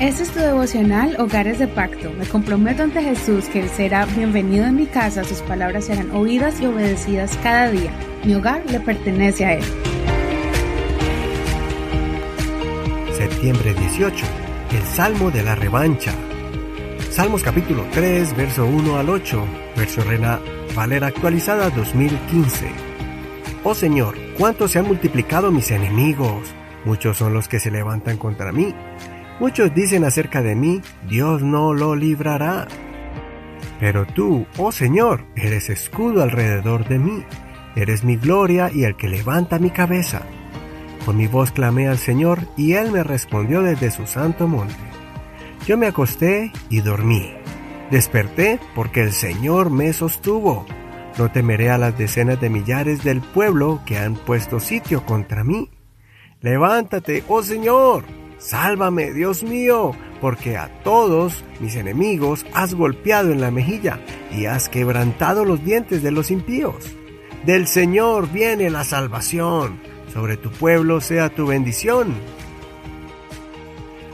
Este es tu devocional Hogares de Pacto. Me comprometo ante Jesús que Él será bienvenido en mi casa, sus palabras serán oídas y obedecidas cada día. Mi hogar le pertenece a Él. Septiembre 18. El Salmo de la Revancha. Salmos capítulo 3, verso 1 al 8, verso Reina Valera actualizada 2015. Oh Señor, cuánto se han multiplicado mis enemigos, muchos son los que se levantan contra mí. Muchos dicen acerca de mí, Dios no lo librará. Pero tú, oh Señor, eres escudo alrededor de mí, eres mi gloria y el que levanta mi cabeza. Con mi voz clamé al Señor y Él me respondió desde su santo monte. Yo me acosté y dormí. Desperté porque el Señor me sostuvo. No temeré a las decenas de millares del pueblo que han puesto sitio contra mí. Levántate, oh Señor, Sálvame, Dios mío, porque a todos mis enemigos has golpeado en la mejilla y has quebrantado los dientes de los impíos. Del Señor viene la salvación, sobre tu pueblo sea tu bendición.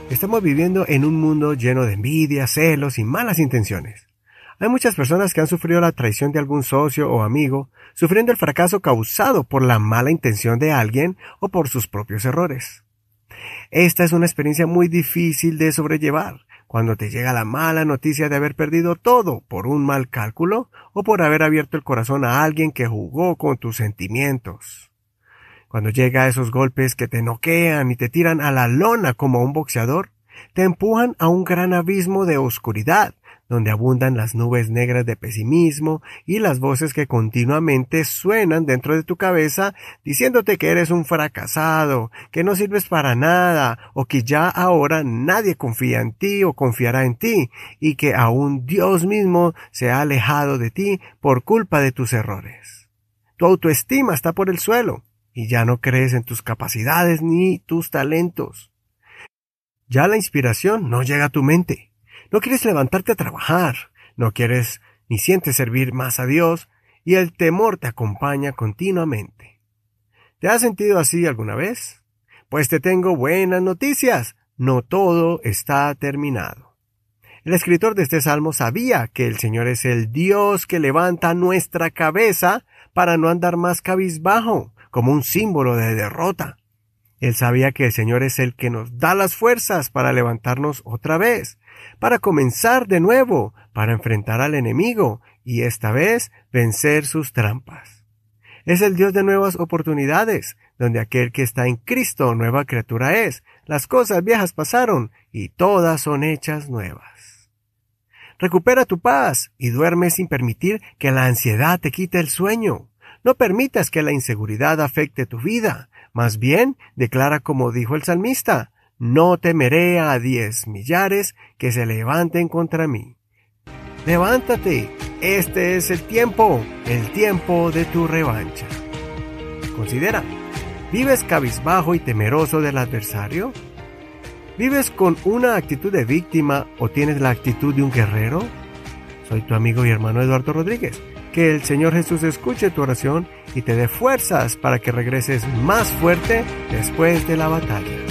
Estamos viviendo en un mundo lleno de envidia, celos y malas intenciones. Hay muchas personas que han sufrido la traición de algún socio o amigo, sufriendo el fracaso causado por la mala intención de alguien o por sus propios errores. Esta es una experiencia muy difícil de sobrellevar cuando te llega la mala noticia de haber perdido todo por un mal cálculo o por haber abierto el corazón a alguien que jugó con tus sentimientos. Cuando llega esos golpes que te noquean y te tiran a la lona como un boxeador, te empujan a un gran abismo de oscuridad donde abundan las nubes negras de pesimismo y las voces que continuamente suenan dentro de tu cabeza diciéndote que eres un fracasado, que no sirves para nada, o que ya ahora nadie confía en ti o confiará en ti, y que aún Dios mismo se ha alejado de ti por culpa de tus errores. Tu autoestima está por el suelo, y ya no crees en tus capacidades ni tus talentos. Ya la inspiración no llega a tu mente no quieres levantarte a trabajar, no quieres ni sientes servir más a Dios, y el temor te acompaña continuamente. ¿Te has sentido así alguna vez? Pues te tengo buenas noticias. No todo está terminado. El escritor de este salmo sabía que el Señor es el Dios que levanta nuestra cabeza para no andar más cabizbajo, como un símbolo de derrota. Él sabía que el Señor es el que nos da las fuerzas para levantarnos otra vez, para comenzar de nuevo, para enfrentar al enemigo y esta vez vencer sus trampas. Es el Dios de nuevas oportunidades, donde aquel que está en Cristo nueva criatura es, las cosas viejas pasaron y todas son hechas nuevas. Recupera tu paz y duerme sin permitir que la ansiedad te quite el sueño. No permitas que la inseguridad afecte tu vida. Más bien, declara como dijo el salmista, no temeré a diez millares que se levanten contra mí. Levántate, este es el tiempo, el tiempo de tu revancha. Considera, ¿vives cabizbajo y temeroso del adversario? ¿Vives con una actitud de víctima o tienes la actitud de un guerrero? Soy tu amigo y hermano Eduardo Rodríguez. Que el Señor Jesús escuche tu oración y te dé fuerzas para que regreses más fuerte después de la batalla.